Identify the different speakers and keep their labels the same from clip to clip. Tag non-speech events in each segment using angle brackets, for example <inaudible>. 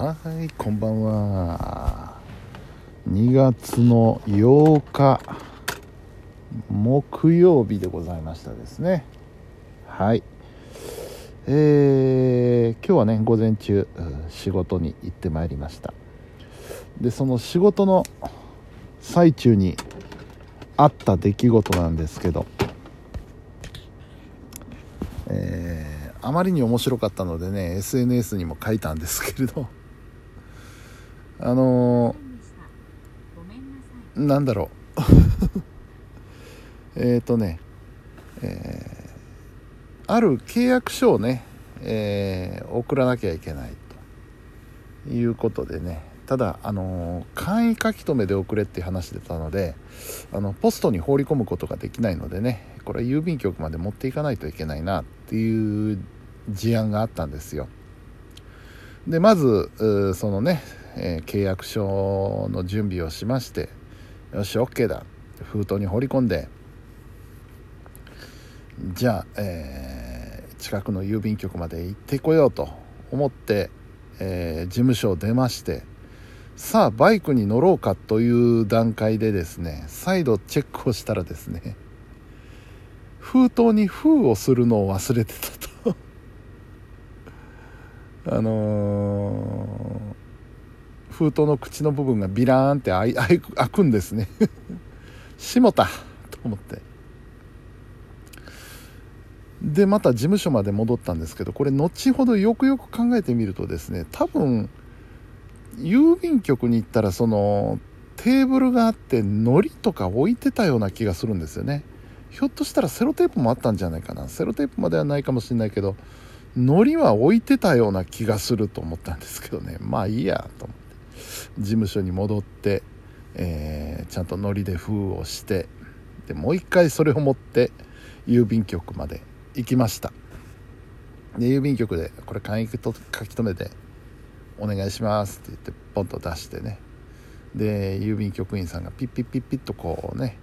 Speaker 1: はいこんばんは。2月の8日木曜日でございましたですね。はい。えー、今日はね午前中仕事に行ってまいりました。でその仕事の最中にあった出来事なんですけどえー、あまりに面白かったのでね SNS にも書いたんですけれど。あのー、なんだろう。<laughs> えっとね、えー、ある契約書をね、えー、送らなきゃいけないということでねただあの簡易書き留めで送れって話でたのであのポストに放り込むことができないのでねこれは郵便局まで持っていかないといけないなっていう事案があったんですよ。でまずそのね、えー、契約書の準備をしましてよし OK だ。封筒に放り込んでじゃあ、えー、近くの郵便局まで行ってこようと思って、えー、事務所を出ましてさあバイクに乗ろうかという段階でですね再度チェックをしたらですね封筒に封をするのを忘れてたと。<laughs> あのー、封筒の口の部分がビラーンって開開くんですね。<laughs> しもた。と思って。でまた事務所まで戻ったんですけどこれ後ほどよくよく考えてみるとですね多分郵便局に行ったらそのテーブルがあって糊とか置いてたような気がするんですよね。ひょっとしたらセロテープもあったんじゃないかな。セロテープまではないかもしれないけど糊は置いてたような気がすると思ったんですけどね。まあいいやと思って。事務所に戻って、えー、ちゃんと糊で封をしてでもう一回それを持って郵便局まで行きました。で郵便局でこれ簡易と書き留めてお願いしますって言ってポンと出してね。で郵便局員さんがピッピッピッピッとこうね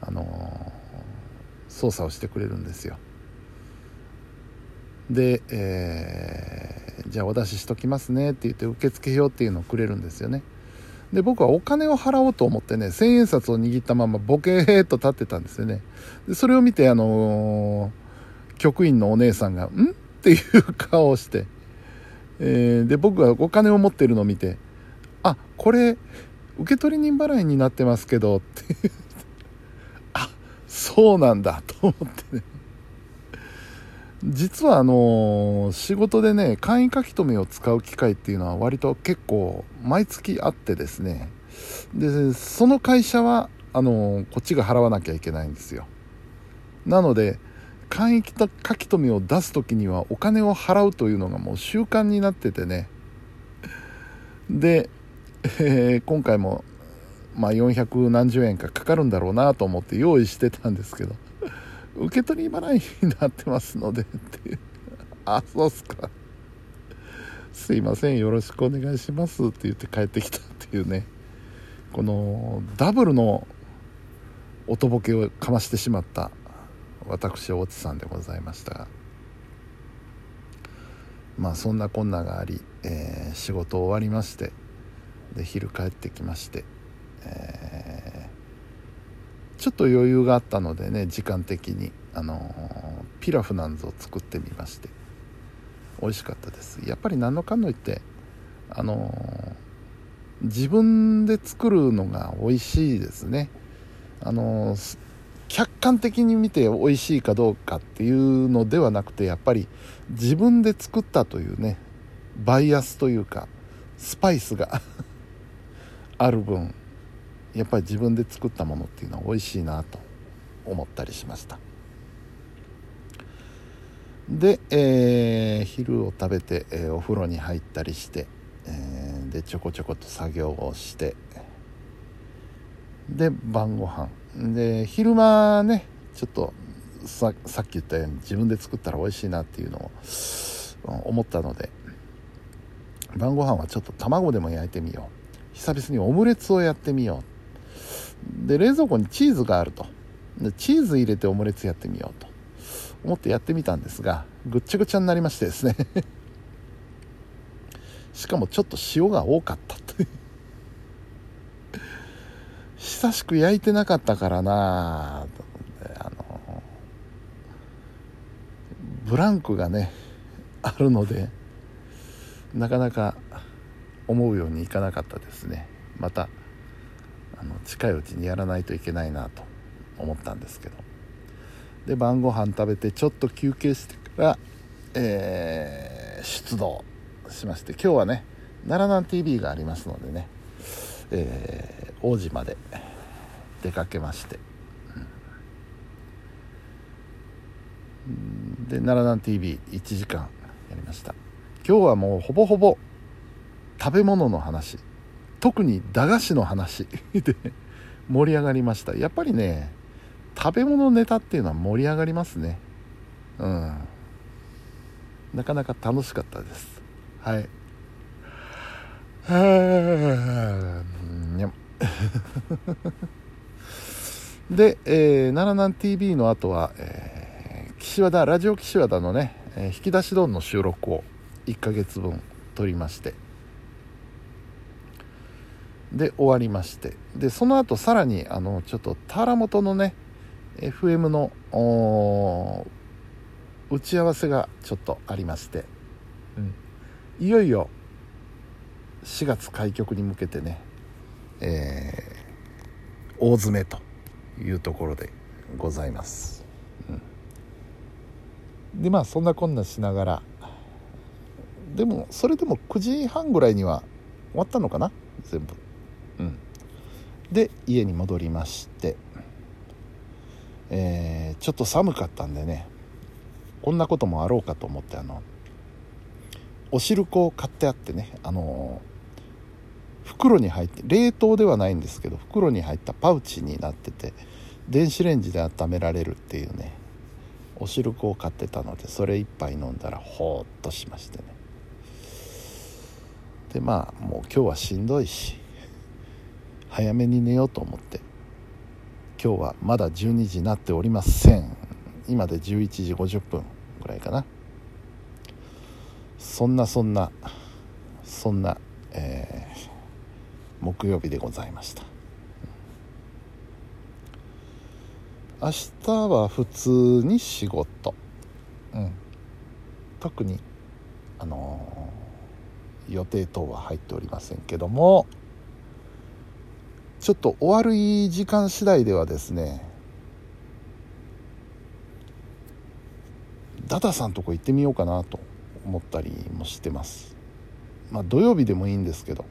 Speaker 1: あの操作をしてくれるんですよ。で、えー、じゃあお出ししときますねって言って受付表っていうのをくれるんですよね。で僕はお金を払おうと思ってね千円札を握ったままボケーっと立ってたんですよね。でそれを見てあのー、局員のお姉さんが「ん?」っていう顔をして、えー、で僕がお金を持ってるのを見て「あこれ受取人払いになってますけど」ってあそうなんだと思ってね。実はあの仕事でね簡易書き留めを使う機会っていうのは割と結構毎月あってですね。でその会社はあのこっちが払わなきゃいけないんですよ。なので簡易書き留めを出す時にはお金を払うというのがもう習慣になっててね。で、えー、今回もまあ、400何十円かかかるんだろうなと思って用意してたんですけど。受け取り払いになってますのでっていう。<laughs> あそうっすか。すいません。よろしくお願いしますって言って帰ってきたっていうね。このダブルの音ボケをかましてしまった私大地さんでございました。がまあそんなこんながあり、えー、仕事終わりましてで昼帰ってきましてえ、ちょっと余裕があったのでね時間的に、あの、ピラフなんぞを作ってみまして。美味しかったです。やっぱり何のかんの言ってあの、自分で作るのが美味しいですね。あの客観的に見て美味しいかどうかっていうのではなくてやっぱり自分で作ったというねバイアスというかスパイスが <laughs> ある分やっぱり自分で作ったものっていうのは美味しいなと思ったりしました。で、えー、昼を食べて、えー、お風呂に入ったりして、えー、でちょこちょこと作業をしてで晩ご飯。で昼間ねちょっとささっき言ったように自分で作ったら美味しいなっていうのを思ったので晩ご飯はちょっと卵でも焼いてみよう。久々にオムレツをやってみよう。で冷蔵庫にチーズがあると。でチーズ入れてオムレツやってみようと。思ってやってみたんですがぐっちゃぐちゃになりましてですね。<laughs> しかもちょっと塩が多かったという。久しく焼いてなかったからなあのブランクがねあるのでなかなか思うようにいかなかったですね。またあの近いうちにやらないといけないなと思ったんですけど。で晩ご飯食べてちょっと休憩してから、えー、出動しまして今日はね奈良南 TV がありますのでね、えー、王子まで出かけまして、うん、で奈良南 TV1 時間やりました。今日はもうほぼほぼ食べ物の話。特に駄菓子の話 <laughs> で盛り上がりました。やっぱりね食べ物ネタっていうのは盛り上がりますね。うん。なかなか楽しかったです。はい。はにゃで、えー、奈良南 TV の後は、えー、岸和田ラジオ岸和田のね、えー、引き出し丼の収録を1ヶ月分撮りまして。で終わりまして。でその後さらにあのちょっと田原本のね FM の打ち合わせがちょっとありまして、うん、いよいよ4月開局に向けてね、えー、大詰めというところでございます、うん、でまあそんなこんなしながらでもそれでも9時半ぐらいには終わったのかな？全部。うん。で家に戻りましてえー、ちょっと寒かったんでねこんなこともあろうかと思ってあのお汁粉を買ってあってねあの袋に入って冷凍ではないんですけど袋に入ったパウチになってて電子レンジで温められるっていうねお汁粉を買ってたのでそれ1杯飲んだらほーっとしましてね。でまあもう今日はしんどいし早めに寝ようと思って。今日はまだ12時になっておりません。今で11時50分ぐらいかな。そんなそんなそんな、えー、木曜日でございました。明日は普通に仕事。うん。特にあのー、予定等は入っておりませんけども。ちょっと終わる時間次第ではですねダダさんとこ行ってみようかなと思ったりもしてます。まあ土曜日でもいいんですけど。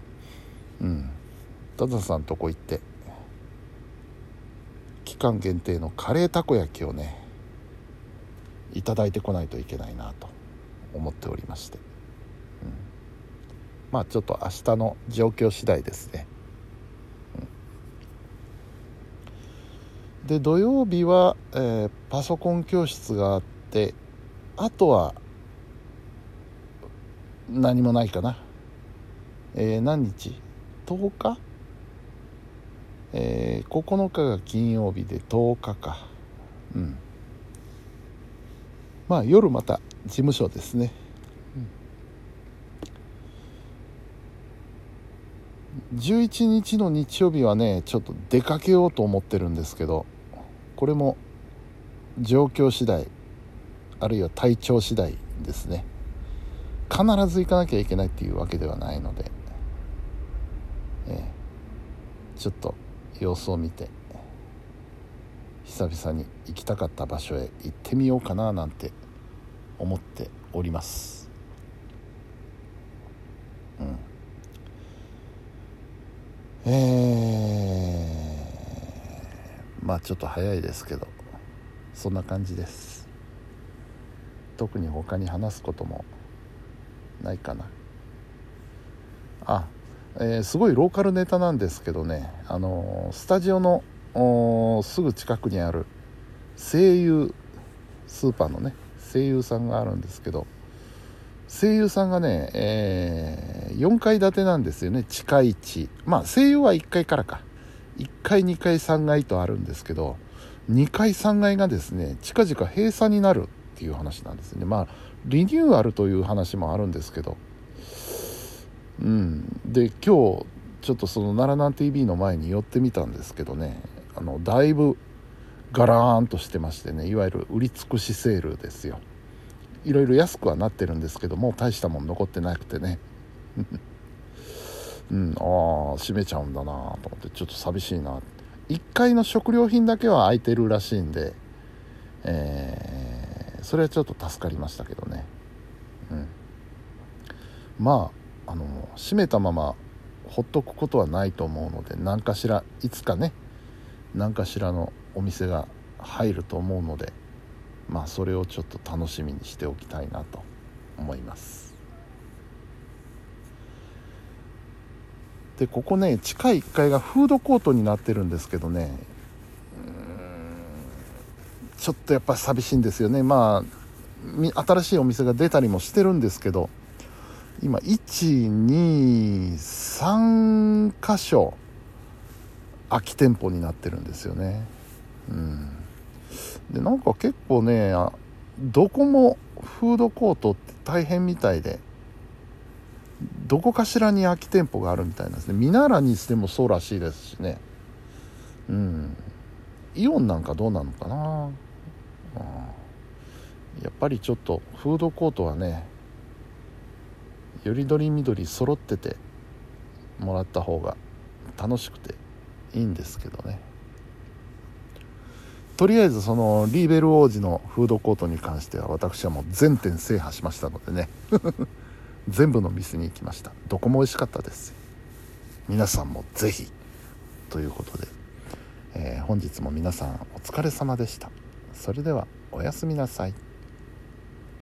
Speaker 1: うん。ダダさんとこ行って期間限定のカレーたこ焼きをねいただいてこないといけないなと思っておりまして、うん、まあちょっと明日の状況次第ですね。で土曜日は、えー、パソコン教室があってあとは何もないかな。えー、何日？10日？えー、9日が金曜日で10日か。うん。まあ夜また事務所ですね、うん、11日の日曜日はねちょっと出かけようと思ってるんですけど。これも状況次第あるいは体調次第ですね。必ず行かなきゃいけないっていうわけではないので、えー、ちょっと様子を見て久々に行きたかった場所へ行ってみようかななんて思っております。うん。えーまあちょっと早いですけどそんな感じです。特に他に話すこともないかな。あ、えー、すごいローカルネタなんですけどね。あのー、スタジオのすぐ近くにある声優スーパーのね声優さんがあるんですけど声優さんがね、えー、4階建てなんですよね。地下1まあ声優は1階からか。1階2階3階とあるんですけど2階3階がですね近々閉鎖になるっていう話なんですね。まあリニューアルという話もあるんですけど。うん。で今日ちょっとその奈良南 TV の前に寄ってみたんですけどね。あのだいぶガラーンとしてましてねいわゆる売り尽くしセールですよ。いろいろ安くはなってるんですけども大したもん残ってなくてね。うん。ああ閉めちゃうんだなと思ってちょっと寂しいな。1階の食料品だけは空いてるらしいんでえー、それはちょっと助かりましたけどね。うん。まああの閉めたままほっとくことはないと思うので何かしらいつかね何かしらのお店が入ると思うのでまあそれをちょっと楽しみにしておきたいなと思います。でここね地下1階がフードコートになってるんですけどね。ちょっとやっぱ寂しいんですよね。まあ新しいお店が出たりもしてるんですけど今123箇所空き店舗になってるんですよね。うん。でなんか結構ねどこもフードコートって大変みたいで。どこかしらに空き店舗があるみたいなんですね。見習にしてもそうらしいですしね。うん。イオンなんかどうなのかな、うん。やっぱりちょっとフードコートはねよりどりみどり揃っててもらった方が楽しくていいんですけどね。とりあえずそのリーベル王子のフードコートに関しては私はもう全店制覇しましたのでね。全部の店に行きました。どこも美味しかったです。皆さんもぜひ。ということで、えー、本日も皆さんお疲れ様でした。それではおやすみなさい。